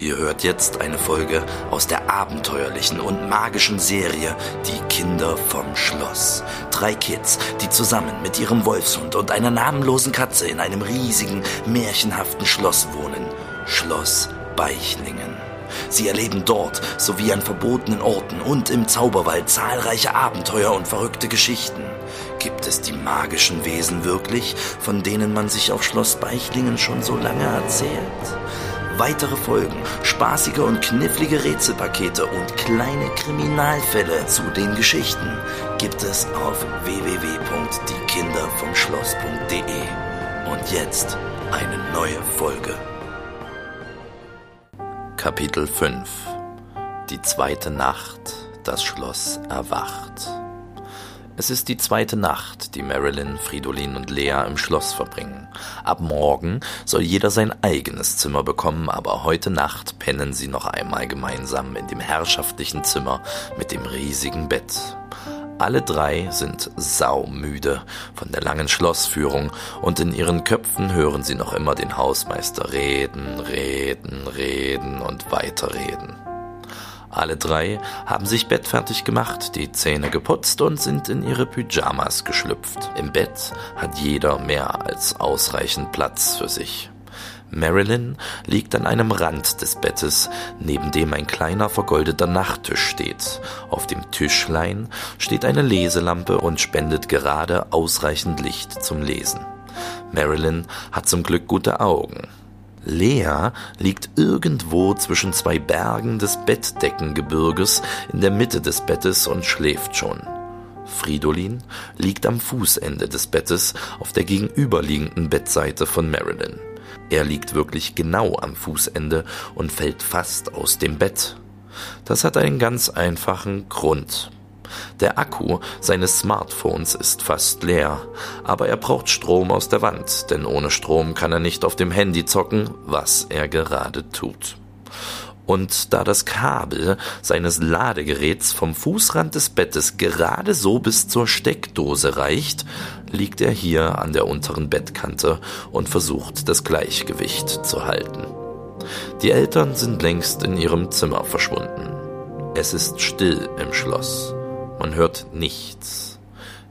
Ihr hört jetzt eine Folge aus der abenteuerlichen und magischen Serie Die Kinder vom Schloss. Drei Kids, die zusammen mit ihrem Wolfshund und einer namenlosen Katze in einem riesigen, märchenhaften Schloss wohnen. Schloss Beichlingen. Sie erleben dort sowie an verbotenen Orten und im Zauberwald zahlreiche Abenteuer und verrückte Geschichten. Gibt es die magischen Wesen wirklich, von denen man sich auf Schloss Beichlingen schon so lange erzählt? Weitere Folgen, spaßige und knifflige Rätselpakete und kleine Kriminalfälle zu den Geschichten gibt es auf www.diekindervomschloss.de. Und jetzt eine neue Folge. Kapitel 5 Die zweite Nacht, das Schloss erwacht. Es ist die zweite Nacht, die Marilyn, Fridolin und Lea im Schloss verbringen. Ab morgen soll jeder sein eigenes Zimmer bekommen, aber heute Nacht pennen sie noch einmal gemeinsam in dem herrschaftlichen Zimmer mit dem riesigen Bett. Alle drei sind saumüde von der langen Schlossführung und in ihren Köpfen hören sie noch immer den Hausmeister reden, reden, reden und weiterreden. Alle drei haben sich bettfertig gemacht, die Zähne geputzt und sind in ihre Pyjamas geschlüpft. Im Bett hat jeder mehr als ausreichend Platz für sich. Marilyn liegt an einem Rand des Bettes, neben dem ein kleiner vergoldeter Nachttisch steht. Auf dem Tischlein steht eine Leselampe und spendet gerade ausreichend Licht zum Lesen. Marilyn hat zum Glück gute Augen. Lea liegt irgendwo zwischen zwei Bergen des Bettdeckengebirges in der Mitte des Bettes und schläft schon. Fridolin liegt am Fußende des Bettes auf der gegenüberliegenden Bettseite von Marilyn. Er liegt wirklich genau am Fußende und fällt fast aus dem Bett. Das hat einen ganz einfachen Grund. Der Akku seines Smartphones ist fast leer, aber er braucht Strom aus der Wand, denn ohne Strom kann er nicht auf dem Handy zocken, was er gerade tut. Und da das Kabel seines Ladegeräts vom Fußrand des Bettes gerade so bis zur Steckdose reicht, liegt er hier an der unteren Bettkante und versucht das Gleichgewicht zu halten. Die Eltern sind längst in ihrem Zimmer verschwunden. Es ist still im Schloss. Man hört nichts.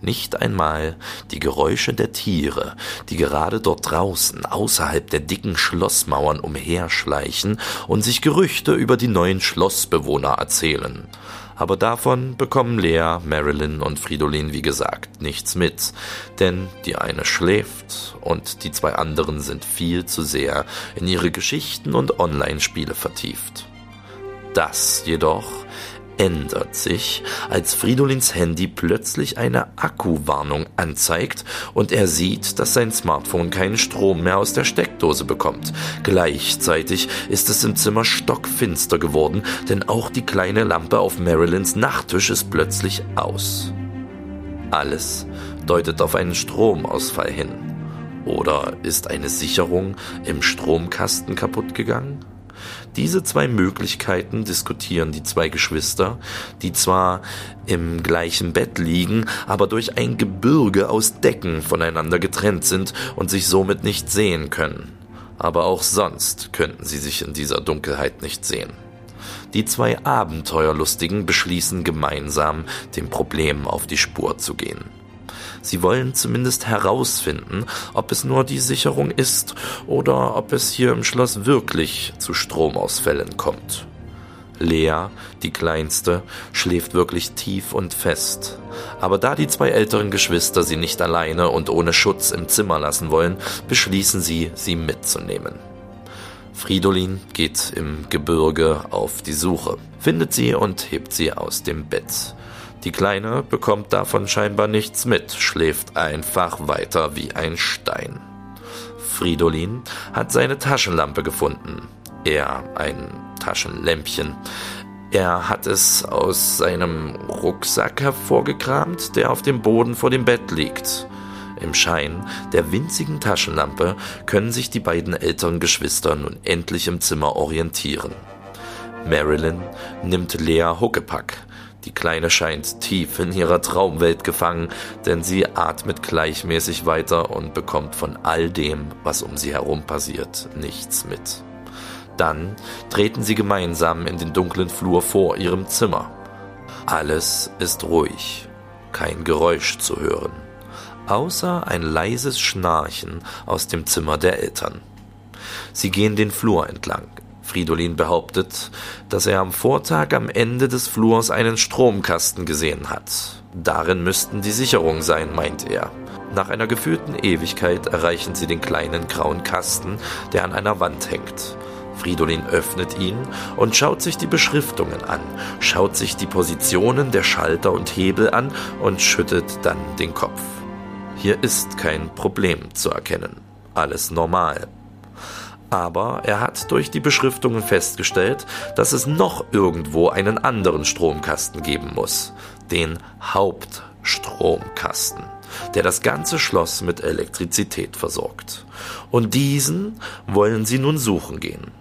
Nicht einmal die Geräusche der Tiere, die gerade dort draußen außerhalb der dicken Schlossmauern umherschleichen und sich Gerüchte über die neuen Schlossbewohner erzählen. Aber davon bekommen Lea, Marilyn und Fridolin wie gesagt nichts mit, denn die eine schläft und die zwei anderen sind viel zu sehr in ihre Geschichten und Online-Spiele vertieft. Das jedoch ändert sich, als Fridolins Handy plötzlich eine Akkuwarnung anzeigt und er sieht, dass sein Smartphone keinen Strom mehr aus der Steckdose bekommt. Gleichzeitig ist es im Zimmer stockfinster geworden, denn auch die kleine Lampe auf Marilyns Nachttisch ist plötzlich aus. Alles deutet auf einen Stromausfall hin. Oder ist eine Sicherung im Stromkasten kaputt gegangen? Diese zwei Möglichkeiten diskutieren die zwei Geschwister, die zwar im gleichen Bett liegen, aber durch ein Gebirge aus Decken voneinander getrennt sind und sich somit nicht sehen können. Aber auch sonst könnten sie sich in dieser Dunkelheit nicht sehen. Die zwei Abenteuerlustigen beschließen gemeinsam, dem Problem auf die Spur zu gehen. Sie wollen zumindest herausfinden, ob es nur die Sicherung ist oder ob es hier im Schloss wirklich zu Stromausfällen kommt. Lea, die kleinste, schläft wirklich tief und fest. Aber da die zwei älteren Geschwister sie nicht alleine und ohne Schutz im Zimmer lassen wollen, beschließen sie, sie mitzunehmen. Fridolin geht im Gebirge auf die Suche, findet sie und hebt sie aus dem Bett. Die Kleine bekommt davon scheinbar nichts mit, schläft einfach weiter wie ein Stein. Fridolin hat seine Taschenlampe gefunden. Er ein Taschenlämpchen. Er hat es aus seinem Rucksack hervorgekramt, der auf dem Boden vor dem Bett liegt. Im Schein der winzigen Taschenlampe können sich die beiden älteren Geschwister nun endlich im Zimmer orientieren. Marilyn nimmt Lea Huckepack, die Kleine scheint tief in ihrer Traumwelt gefangen, denn sie atmet gleichmäßig weiter und bekommt von all dem, was um sie herum passiert, nichts mit. Dann treten sie gemeinsam in den dunklen Flur vor ihrem Zimmer. Alles ist ruhig, kein Geräusch zu hören, außer ein leises Schnarchen aus dem Zimmer der Eltern. Sie gehen den Flur entlang. Fridolin behauptet, dass er am Vortag am Ende des Flurs einen Stromkasten gesehen hat. Darin müssten die Sicherungen sein, meint er. Nach einer gefühlten Ewigkeit erreichen sie den kleinen grauen Kasten, der an einer Wand hängt. Fridolin öffnet ihn und schaut sich die Beschriftungen an, schaut sich die Positionen der Schalter und Hebel an und schüttet dann den Kopf. Hier ist kein Problem zu erkennen. Alles normal. Aber er hat durch die Beschriftungen festgestellt, dass es noch irgendwo einen anderen Stromkasten geben muss. Den Hauptstromkasten der das ganze Schloss mit Elektrizität versorgt. Und diesen wollen sie nun suchen gehen.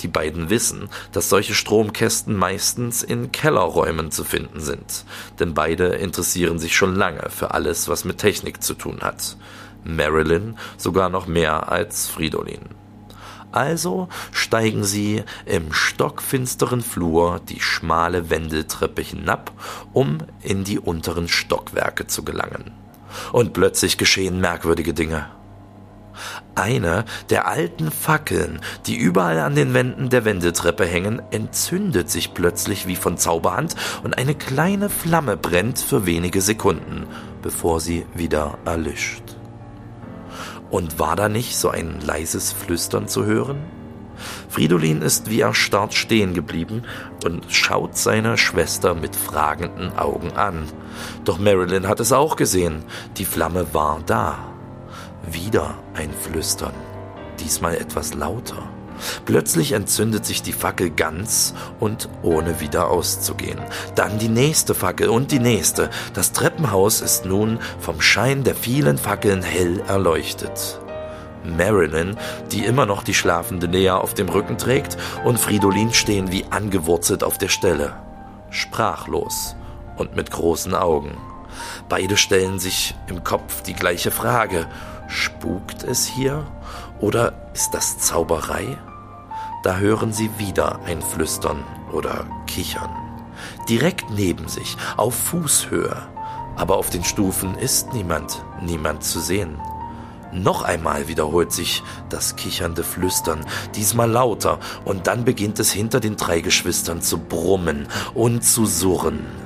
Die beiden wissen, dass solche Stromkästen meistens in Kellerräumen zu finden sind, denn beide interessieren sich schon lange für alles, was mit Technik zu tun hat. Marilyn sogar noch mehr als Fridolin. Also steigen sie im stockfinsteren Flur die schmale Wendeltreppe hinab, um in die unteren Stockwerke zu gelangen und plötzlich geschehen merkwürdige Dinge. Eine der alten Fackeln, die überall an den Wänden der Wendeltreppe hängen, entzündet sich plötzlich wie von Zauberhand und eine kleine Flamme brennt für wenige Sekunden, bevor sie wieder erlischt. Und war da nicht so ein leises Flüstern zu hören? Fridolin ist wie erstarrt stehen geblieben und schaut seine Schwester mit fragenden Augen an. Doch Marilyn hat es auch gesehen. Die Flamme war da. Wieder ein Flüstern. Diesmal etwas lauter. Plötzlich entzündet sich die Fackel ganz und ohne wieder auszugehen. Dann die nächste Fackel und die nächste. Das Treppenhaus ist nun vom Schein der vielen Fackeln hell erleuchtet. Marilyn, die immer noch die schlafende Lea auf dem Rücken trägt, und Fridolin stehen wie angewurzelt auf der Stelle, sprachlos und mit großen Augen. Beide stellen sich im Kopf die gleiche Frage. Spukt es hier oder ist das Zauberei? Da hören sie wieder ein Flüstern oder Kichern. Direkt neben sich, auf Fußhöhe. Aber auf den Stufen ist niemand, niemand zu sehen. Noch einmal wiederholt sich das kichernde Flüstern, diesmal lauter, und dann beginnt es hinter den drei Geschwistern zu brummen und zu surren.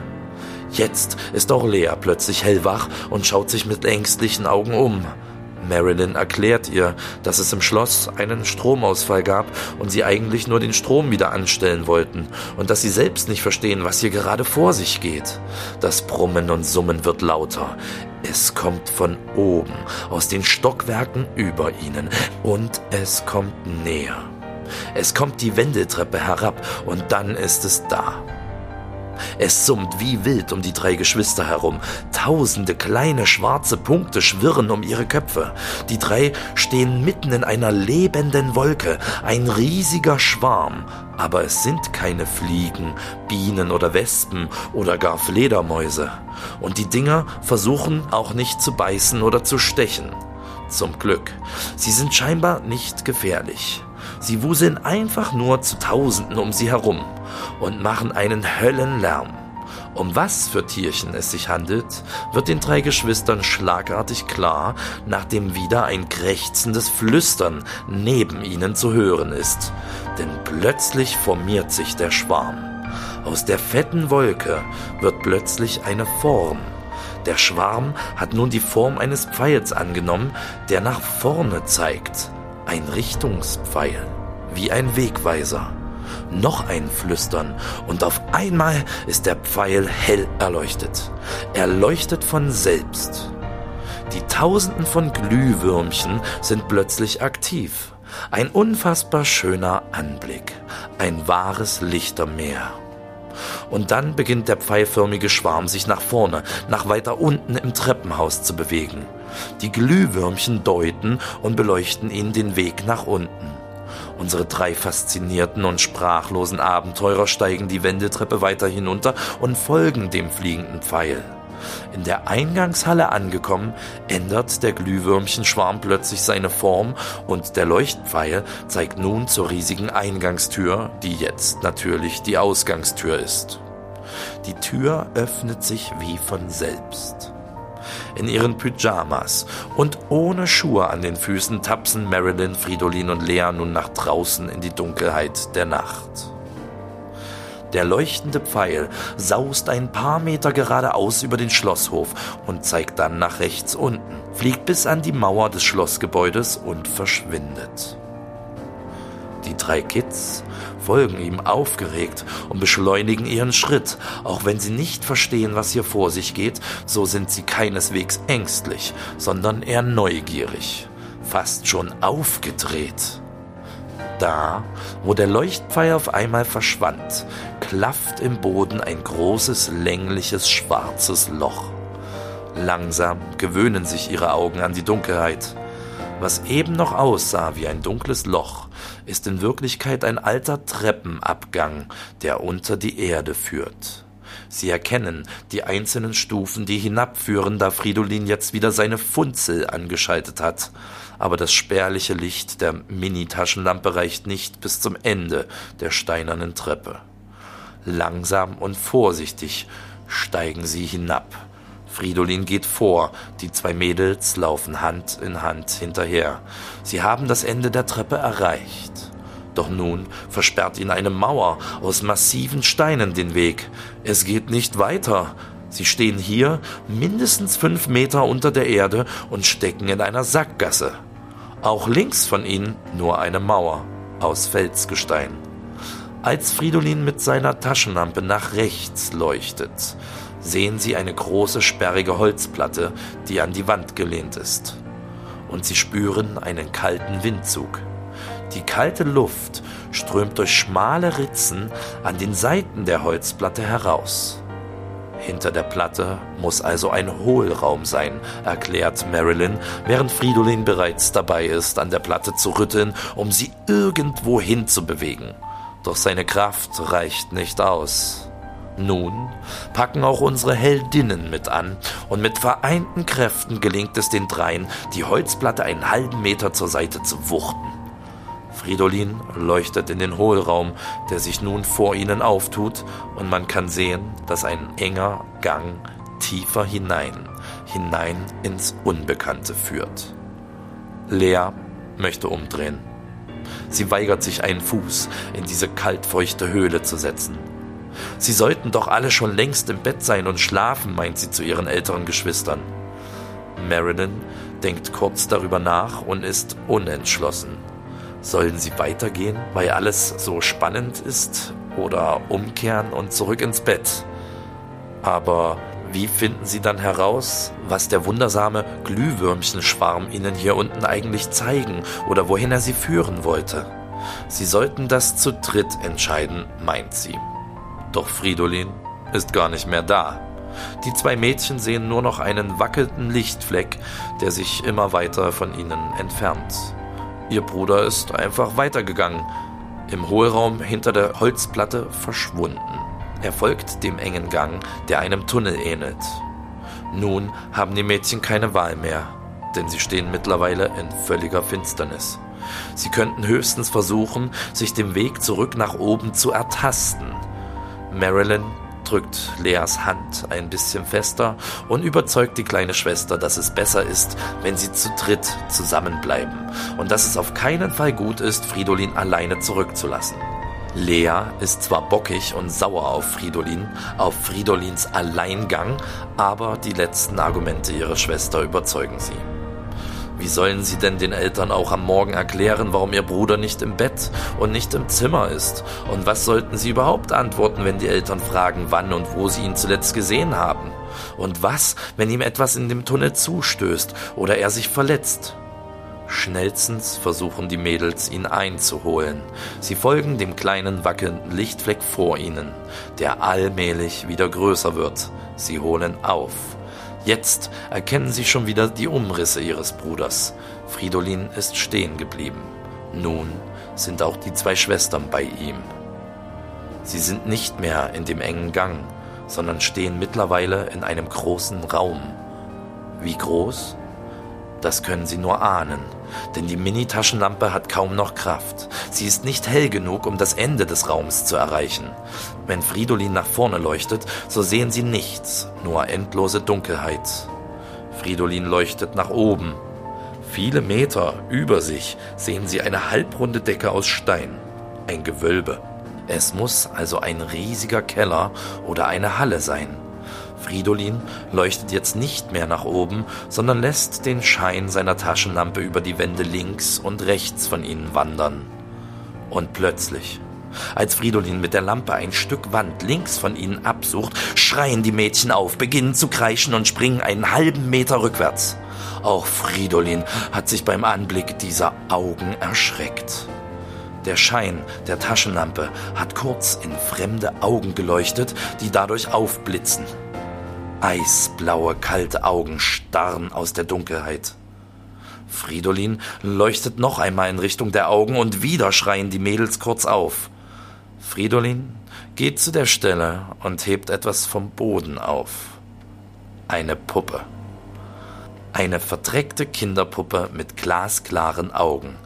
Jetzt ist auch Lea plötzlich hellwach und schaut sich mit ängstlichen Augen um. Marilyn erklärt ihr, dass es im Schloss einen Stromausfall gab und sie eigentlich nur den Strom wieder anstellen wollten und dass sie selbst nicht verstehen, was hier gerade vor sich geht. Das Brummen und Summen wird lauter. Es kommt von oben, aus den Stockwerken über ihnen und es kommt näher. Es kommt die Wendeltreppe herab und dann ist es da. Es summt wie wild um die drei Geschwister herum. Tausende kleine schwarze Punkte schwirren um ihre Köpfe. Die drei stehen mitten in einer lebenden Wolke, ein riesiger Schwarm. Aber es sind keine Fliegen, Bienen oder Wespen oder gar Fledermäuse. Und die Dinger versuchen auch nicht zu beißen oder zu stechen. Zum Glück. Sie sind scheinbar nicht gefährlich. Sie wuseln einfach nur zu Tausenden um sie herum und machen einen Höllenlärm. Um was für Tierchen es sich handelt, wird den drei Geschwistern schlagartig klar, nachdem wieder ein krächzendes Flüstern neben ihnen zu hören ist. Denn plötzlich formiert sich der Schwarm. Aus der fetten Wolke wird plötzlich eine Form. Der Schwarm hat nun die Form eines Pfeils angenommen, der nach vorne zeigt. Ein Richtungspfeil, wie ein Wegweiser. Noch ein Flüstern, und auf einmal ist der Pfeil hell erleuchtet. Er leuchtet von selbst. Die Tausenden von Glühwürmchen sind plötzlich aktiv. Ein unfassbar schöner Anblick. Ein wahres Lichtermeer. Und dann beginnt der pfeilförmige Schwarm sich nach vorne, nach weiter unten im Treppenhaus zu bewegen. Die Glühwürmchen deuten und beleuchten ihnen den Weg nach unten. Unsere drei faszinierten und sprachlosen Abenteurer steigen die Wendeltreppe weiter hinunter und folgen dem fliegenden Pfeil. In der Eingangshalle angekommen, ändert der Glühwürmchenschwarm plötzlich seine Form und der Leuchtpfeil zeigt nun zur riesigen Eingangstür, die jetzt natürlich die Ausgangstür ist. Die Tür öffnet sich wie von selbst. In ihren Pyjamas und ohne Schuhe an den Füßen tapsen Marilyn, Fridolin und Lea nun nach draußen in die Dunkelheit der Nacht. Der leuchtende Pfeil saust ein paar Meter geradeaus über den Schlosshof und zeigt dann nach rechts unten, fliegt bis an die Mauer des Schlossgebäudes und verschwindet. Die drei Kids folgen ihm aufgeregt und beschleunigen ihren Schritt. Auch wenn sie nicht verstehen, was hier vor sich geht, so sind sie keineswegs ängstlich, sondern eher neugierig, fast schon aufgedreht. Da, wo der Leuchtpfeil auf einmal verschwand, klafft im Boden ein großes, längliches, schwarzes Loch. Langsam gewöhnen sich ihre Augen an die Dunkelheit. Was eben noch aussah wie ein dunkles Loch, ist in Wirklichkeit ein alter Treppenabgang, der unter die Erde führt. Sie erkennen die einzelnen Stufen, die hinabführen, da Fridolin jetzt wieder seine Funzel angeschaltet hat aber das spärliche Licht der Mini-Taschenlampe reicht nicht bis zum Ende der steinernen Treppe. Langsam und vorsichtig steigen sie hinab. Fridolin geht vor, die zwei Mädels laufen Hand in Hand hinterher. Sie haben das Ende der Treppe erreicht. Doch nun versperrt ihnen eine Mauer aus massiven Steinen den Weg. Es geht nicht weiter. Sie stehen hier mindestens fünf Meter unter der Erde und stecken in einer Sackgasse. Auch links von ihnen nur eine Mauer aus Felsgestein. Als Fridolin mit seiner Taschenlampe nach rechts leuchtet, sehen sie eine große sperrige Holzplatte, die an die Wand gelehnt ist. Und sie spüren einen kalten Windzug. Die kalte Luft strömt durch schmale Ritzen an den Seiten der Holzplatte heraus. Hinter der Platte muss also ein Hohlraum sein, erklärt Marilyn, während Fridolin bereits dabei ist, an der Platte zu rütteln, um sie irgendwohin zu bewegen. Doch seine Kraft reicht nicht aus. Nun packen auch unsere Heldinnen mit an, und mit vereinten Kräften gelingt es den dreien, die Holzplatte einen halben Meter zur Seite zu wuchten. Fridolin leuchtet in den Hohlraum, der sich nun vor ihnen auftut, und man kann sehen, dass ein enger Gang tiefer hinein, hinein ins Unbekannte führt. Lea möchte umdrehen. Sie weigert sich, einen Fuß in diese kaltfeuchte Höhle zu setzen. Sie sollten doch alle schon längst im Bett sein und schlafen, meint sie zu ihren älteren Geschwistern. Marilyn denkt kurz darüber nach und ist unentschlossen. Sollen sie weitergehen, weil alles so spannend ist, oder umkehren und zurück ins Bett? Aber wie finden sie dann heraus, was der wundersame Glühwürmchenschwarm ihnen hier unten eigentlich zeigen oder wohin er sie führen wollte? Sie sollten das zu dritt entscheiden, meint sie. Doch Fridolin ist gar nicht mehr da. Die zwei Mädchen sehen nur noch einen wackelnden Lichtfleck, der sich immer weiter von ihnen entfernt. Ihr Bruder ist einfach weitergegangen, im Hohlraum hinter der Holzplatte verschwunden. Er folgt dem engen Gang, der einem Tunnel ähnelt. Nun haben die Mädchen keine Wahl mehr, denn sie stehen mittlerweile in völliger Finsternis. Sie könnten höchstens versuchen, sich den Weg zurück nach oben zu ertasten. Marilyn drückt Leas Hand ein bisschen fester und überzeugt die kleine Schwester, dass es besser ist, wenn sie zu dritt zusammenbleiben und dass es auf keinen Fall gut ist, Fridolin alleine zurückzulassen. Lea ist zwar bockig und sauer auf Fridolin, auf Fridolins Alleingang, aber die letzten Argumente ihrer Schwester überzeugen sie. Wie sollen sie denn den Eltern auch am Morgen erklären, warum ihr Bruder nicht im Bett und nicht im Zimmer ist? Und was sollten sie überhaupt antworten, wenn die Eltern fragen, wann und wo sie ihn zuletzt gesehen haben? Und was, wenn ihm etwas in dem Tunnel zustößt oder er sich verletzt? Schnellstens versuchen die Mädels, ihn einzuholen. Sie folgen dem kleinen wackelnden Lichtfleck vor ihnen, der allmählich wieder größer wird. Sie holen auf. Jetzt erkennen sie schon wieder die Umrisse ihres Bruders. Fridolin ist stehen geblieben. Nun sind auch die zwei Schwestern bei ihm. Sie sind nicht mehr in dem engen Gang, sondern stehen mittlerweile in einem großen Raum. Wie groß? Das können Sie nur ahnen, denn die Mini-Taschenlampe hat kaum noch Kraft. Sie ist nicht hell genug, um das Ende des Raums zu erreichen. Wenn Fridolin nach vorne leuchtet, so sehen Sie nichts, nur endlose Dunkelheit. Fridolin leuchtet nach oben. Viele Meter über sich sehen Sie eine halbrunde Decke aus Stein, ein Gewölbe. Es muss also ein riesiger Keller oder eine Halle sein. Fridolin leuchtet jetzt nicht mehr nach oben, sondern lässt den Schein seiner Taschenlampe über die Wände links und rechts von ihnen wandern. Und plötzlich, als Fridolin mit der Lampe ein Stück Wand links von ihnen absucht, schreien die Mädchen auf, beginnen zu kreischen und springen einen halben Meter rückwärts. Auch Fridolin hat sich beim Anblick dieser Augen erschreckt. Der Schein der Taschenlampe hat kurz in fremde Augen geleuchtet, die dadurch aufblitzen. Eisblaue, kalte Augen starren aus der Dunkelheit. Fridolin leuchtet noch einmal in Richtung der Augen und wieder schreien die Mädels kurz auf. Fridolin geht zu der Stelle und hebt etwas vom Boden auf. Eine Puppe. Eine verdreckte Kinderpuppe mit glasklaren Augen.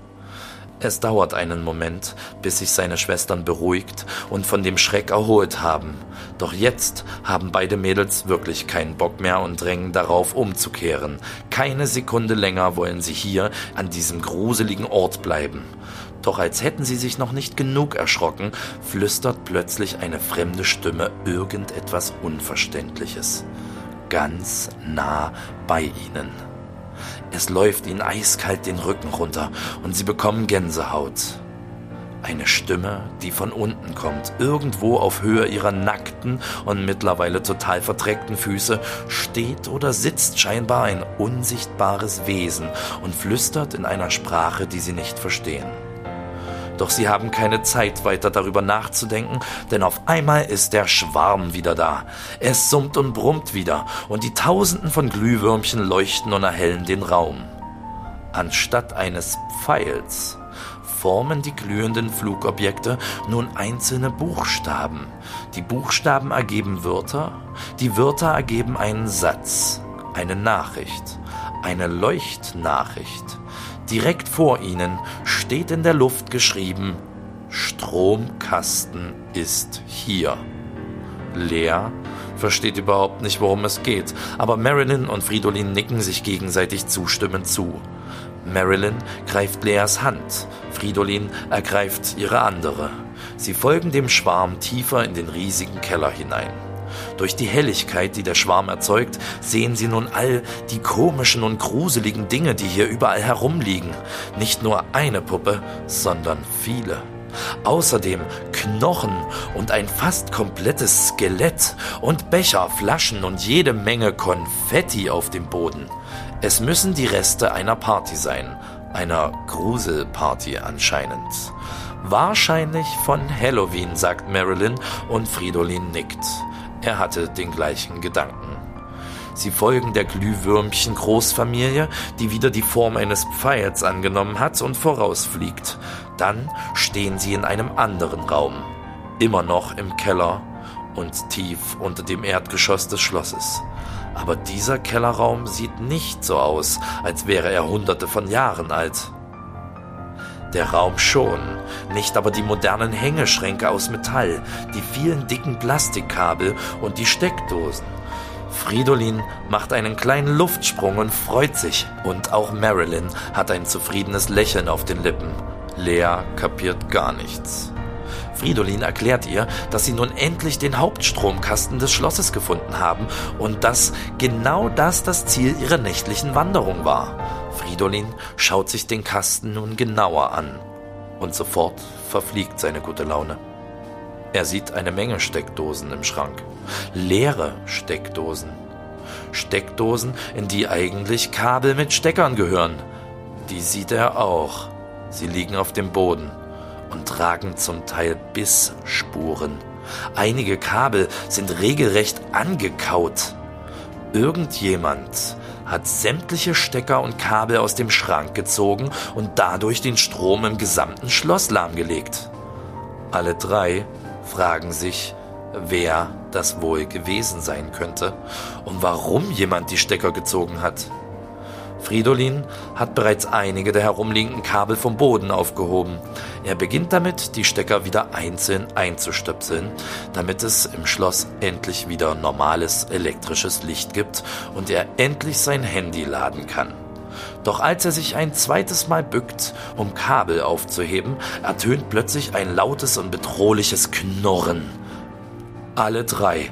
Es dauert einen Moment, bis sich seine Schwestern beruhigt und von dem Schreck erholt haben. Doch jetzt haben beide Mädels wirklich keinen Bock mehr und drängen darauf, umzukehren. Keine Sekunde länger wollen sie hier an diesem gruseligen Ort bleiben. Doch als hätten sie sich noch nicht genug erschrocken, flüstert plötzlich eine fremde Stimme irgendetwas Unverständliches. Ganz nah bei ihnen. Es läuft ihnen eiskalt den Rücken runter und sie bekommen Gänsehaut. Eine Stimme, die von unten kommt, irgendwo auf Höhe ihrer nackten und mittlerweile total verdreckten Füße, steht oder sitzt scheinbar ein unsichtbares Wesen und flüstert in einer Sprache, die sie nicht verstehen. Doch sie haben keine Zeit weiter darüber nachzudenken, denn auf einmal ist der Schwarm wieder da. Es summt und brummt wieder und die Tausenden von Glühwürmchen leuchten und erhellen den Raum. Anstatt eines Pfeils formen die glühenden Flugobjekte nun einzelne Buchstaben. Die Buchstaben ergeben Wörter, die Wörter ergeben einen Satz, eine Nachricht, eine Leuchtnachricht. Direkt vor ihnen steht in der Luft geschrieben, Stromkasten ist hier. Lea versteht überhaupt nicht, worum es geht, aber Marilyn und Fridolin nicken sich gegenseitig zustimmend zu. Marilyn greift Leas Hand, Fridolin ergreift ihre andere. Sie folgen dem Schwarm tiefer in den riesigen Keller hinein. Durch die Helligkeit, die der Schwarm erzeugt, sehen sie nun all die komischen und gruseligen Dinge, die hier überall herumliegen. Nicht nur eine Puppe, sondern viele. Außerdem Knochen und ein fast komplettes Skelett und Becher, Flaschen und jede Menge Konfetti auf dem Boden. Es müssen die Reste einer Party sein, einer Gruselparty anscheinend. Wahrscheinlich von Halloween, sagt Marilyn und Fridolin nickt. Er hatte den gleichen Gedanken. Sie folgen der Glühwürmchen-Großfamilie, die wieder die Form eines Pfeils angenommen hat und vorausfliegt. Dann stehen sie in einem anderen Raum, immer noch im Keller und tief unter dem Erdgeschoss des Schlosses. Aber dieser Kellerraum sieht nicht so aus, als wäre er hunderte von Jahren alt. Der Raum schon, nicht aber die modernen Hängeschränke aus Metall, die vielen dicken Plastikkabel und die Steckdosen. Fridolin macht einen kleinen Luftsprung und freut sich. Und auch Marilyn hat ein zufriedenes Lächeln auf den Lippen. Lea kapiert gar nichts. Fridolin erklärt ihr, dass sie nun endlich den Hauptstromkasten des Schlosses gefunden haben und dass genau das das Ziel ihrer nächtlichen Wanderung war. Fridolin schaut sich den Kasten nun genauer an und sofort verfliegt seine gute Laune. Er sieht eine Menge Steckdosen im Schrank. Leere Steckdosen. Steckdosen, in die eigentlich Kabel mit Steckern gehören. Die sieht er auch. Sie liegen auf dem Boden und tragen zum Teil Bissspuren. Einige Kabel sind regelrecht angekaut. Irgendjemand hat sämtliche Stecker und Kabel aus dem Schrank gezogen und dadurch den Strom im gesamten Schloss lahmgelegt. Alle drei fragen sich, wer das wohl gewesen sein könnte und warum jemand die Stecker gezogen hat. Fridolin hat bereits einige der herumliegenden Kabel vom Boden aufgehoben. Er beginnt damit, die Stecker wieder einzeln einzustöpseln, damit es im Schloss endlich wieder normales elektrisches Licht gibt und er endlich sein Handy laden kann. Doch als er sich ein zweites Mal bückt, um Kabel aufzuheben, ertönt plötzlich ein lautes und bedrohliches Knurren. Alle drei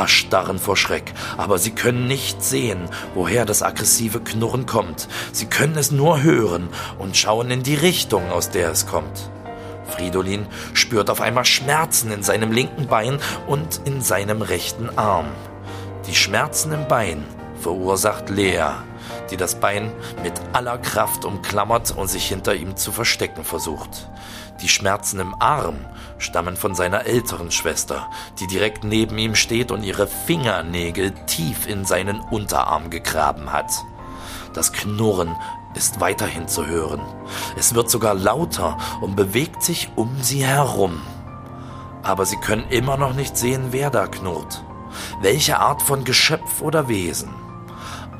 erstarren vor Schreck, aber sie können nicht sehen, woher das aggressive Knurren kommt. Sie können es nur hören und schauen in die Richtung, aus der es kommt. Fridolin spürt auf einmal Schmerzen in seinem linken Bein und in seinem rechten Arm. Die Schmerzen im Bein verursacht Lea, die das Bein mit aller Kraft umklammert und sich hinter ihm zu verstecken versucht. Die Schmerzen im Arm stammen von seiner älteren Schwester, die direkt neben ihm steht und ihre Fingernägel tief in seinen Unterarm gegraben hat. Das Knurren ist weiterhin zu hören. Es wird sogar lauter und bewegt sich um sie herum. Aber sie können immer noch nicht sehen, wer da knurrt. Welche Art von Geschöpf oder Wesen.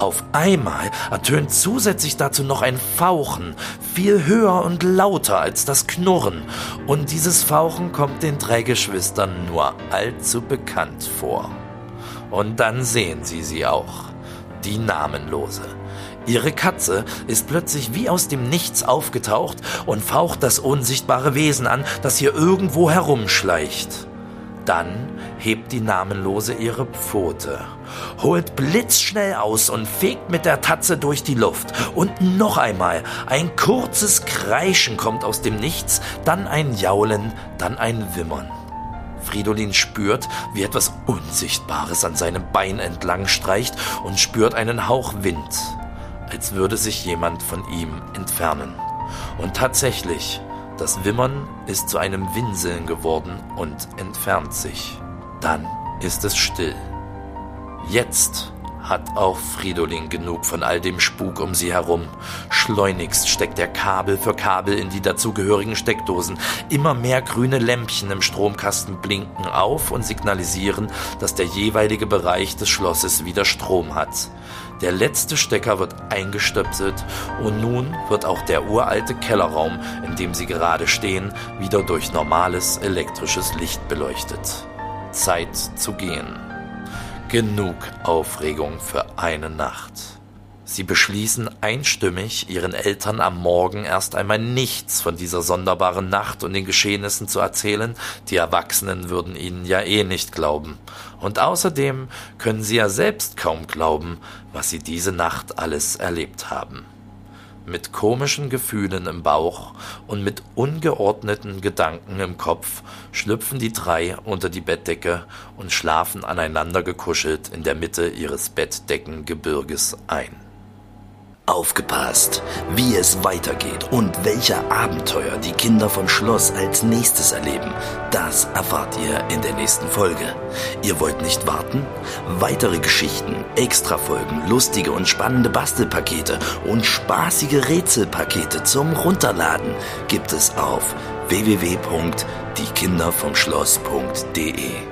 Auf einmal ertönt zusätzlich dazu noch ein Fauchen, viel höher und lauter als das Knurren, und dieses Fauchen kommt den drei Geschwistern nur allzu bekannt vor. Und dann sehen sie sie auch, die Namenlose. Ihre Katze ist plötzlich wie aus dem Nichts aufgetaucht und faucht das unsichtbare Wesen an, das hier irgendwo herumschleicht. Dann hebt die Namenlose ihre Pfote, holt blitzschnell aus und fegt mit der Tatze durch die Luft. Und noch einmal, ein kurzes Kreischen kommt aus dem Nichts, dann ein Jaulen, dann ein Wimmern. Fridolin spürt, wie etwas Unsichtbares an seinem Bein entlang streicht und spürt einen Hauch Wind, als würde sich jemand von ihm entfernen. Und tatsächlich, das Wimmern ist zu einem Winseln geworden und entfernt sich. Dann ist es still. Jetzt hat auch Fridolin genug von all dem Spuk um sie herum. Schleunigst steckt er Kabel für Kabel in die dazugehörigen Steckdosen. Immer mehr grüne Lämpchen im Stromkasten blinken auf und signalisieren, dass der jeweilige Bereich des Schlosses wieder Strom hat. Der letzte Stecker wird eingestöpselt und nun wird auch der uralte Kellerraum, in dem sie gerade stehen, wieder durch normales elektrisches Licht beleuchtet. Zeit zu gehen. Genug Aufregung für eine Nacht. Sie beschließen einstimmig, ihren Eltern am Morgen erst einmal nichts von dieser sonderbaren Nacht und den Geschehnissen zu erzählen, die Erwachsenen würden ihnen ja eh nicht glauben. Und außerdem können sie ja selbst kaum glauben, was sie diese Nacht alles erlebt haben. Mit komischen Gefühlen im Bauch und mit ungeordneten Gedanken im Kopf schlüpfen die drei unter die Bettdecke und schlafen aneinander gekuschelt in der Mitte ihres Bettdeckengebirges ein. Aufgepasst, wie es weitergeht und welche Abenteuer die Kinder von Schloss als nächstes erleben, das erfahrt ihr in der nächsten Folge. Ihr wollt nicht warten? Weitere Geschichten, Extrafolgen, lustige und spannende Bastelpakete und spaßige Rätselpakete zum Runterladen gibt es auf www.diekindervomschloss.de.